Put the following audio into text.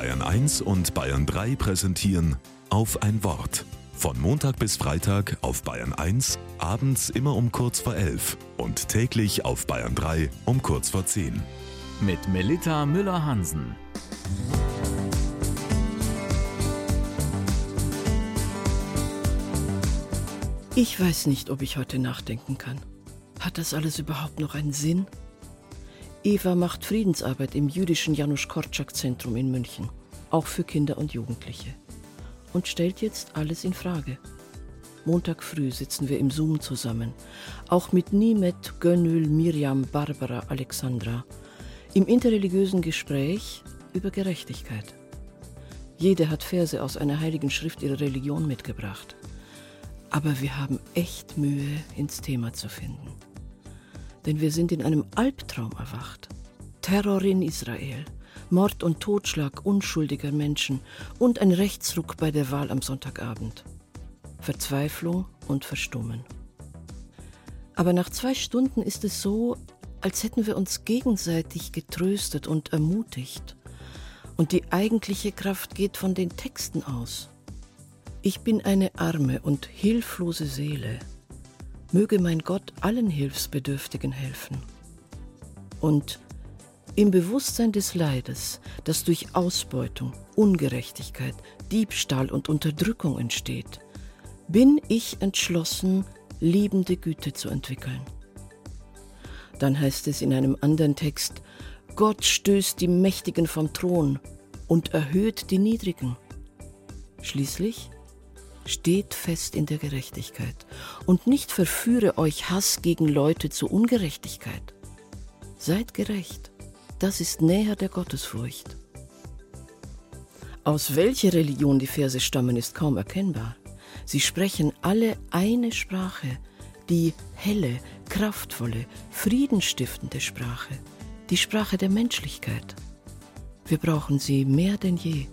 Bayern 1 und Bayern 3 präsentieren auf ein Wort. Von Montag bis Freitag auf Bayern 1, abends immer um kurz vor 11 und täglich auf Bayern 3 um kurz vor 10. Mit Melita Müller-Hansen. Ich weiß nicht, ob ich heute nachdenken kann. Hat das alles überhaupt noch einen Sinn? Eva macht Friedensarbeit im jüdischen Janusz Korczak Zentrum in München, auch für Kinder und Jugendliche. Und stellt jetzt alles in Frage. Montag früh sitzen wir im Zoom zusammen, auch mit Nimet, Gönül, Miriam, Barbara, Alexandra, im interreligiösen Gespräch über Gerechtigkeit. Jede hat Verse aus einer heiligen Schrift ihrer Religion mitgebracht. Aber wir haben echt Mühe, ins Thema zu finden denn wir sind in einem Albtraum erwacht. Terror in Israel, Mord und Totschlag unschuldiger Menschen und ein Rechtsruck bei der Wahl am Sonntagabend. Verzweiflung und Verstummen. Aber nach zwei Stunden ist es so, als hätten wir uns gegenseitig getröstet und ermutigt. Und die eigentliche Kraft geht von den Texten aus. Ich bin eine arme und hilflose Seele, möge mein Gott allen Hilfsbedürftigen helfen. Und im Bewusstsein des Leides, das durch Ausbeutung, Ungerechtigkeit, Diebstahl und Unterdrückung entsteht, bin ich entschlossen, liebende Güte zu entwickeln. Dann heißt es in einem anderen Text, Gott stößt die Mächtigen vom Thron und erhöht die Niedrigen. Schließlich Steht fest in der Gerechtigkeit und nicht verführe euch Hass gegen Leute zu Ungerechtigkeit. Seid gerecht, das ist näher der Gottesfurcht. Aus welcher Religion die Verse stammen, ist kaum erkennbar. Sie sprechen alle eine Sprache, die helle, kraftvolle, friedenstiftende Sprache, die Sprache der Menschlichkeit. Wir brauchen sie mehr denn je.